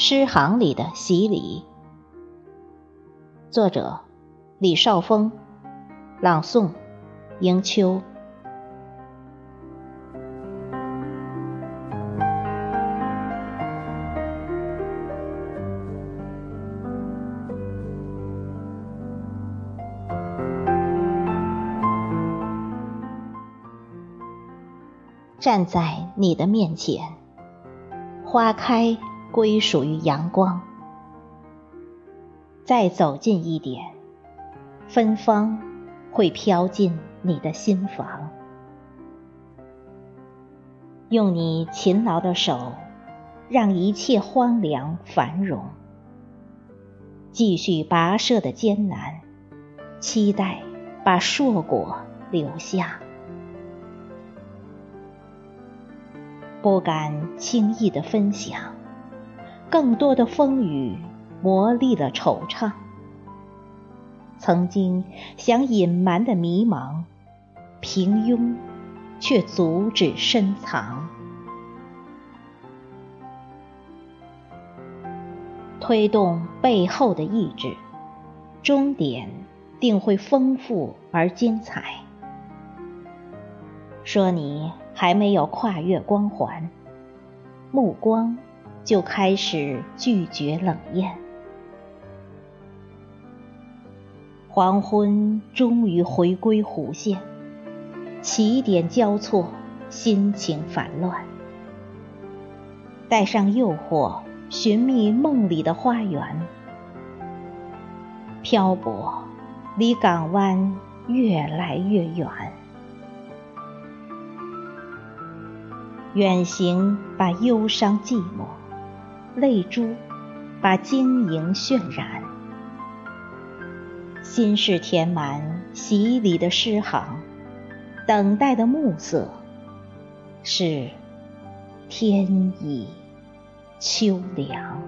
诗行里的洗礼，作者李少峰，朗诵迎秋。站在你的面前，花开归属于阳光。再走近一点，芬芳会飘进你的心房。用你勤劳的手，让一切荒凉繁荣。继续跋涉的艰难，期待把硕果留下。不敢轻易的分享，更多的风雨磨砺了惆怅。曾经想隐瞒的迷茫，平庸却阻止深藏。推动背后的意志，终点定会丰富而精彩。说你。还没有跨越光环，目光就开始拒绝冷艳。黄昏终于回归弧线，起点交错，心情烦乱。带上诱惑，寻觅梦里的花园。漂泊，离港湾越来越远。远行把忧伤寂寞，泪珠把晶莹渲染，心事填满洗礼的诗行，等待的暮色是天已秋凉。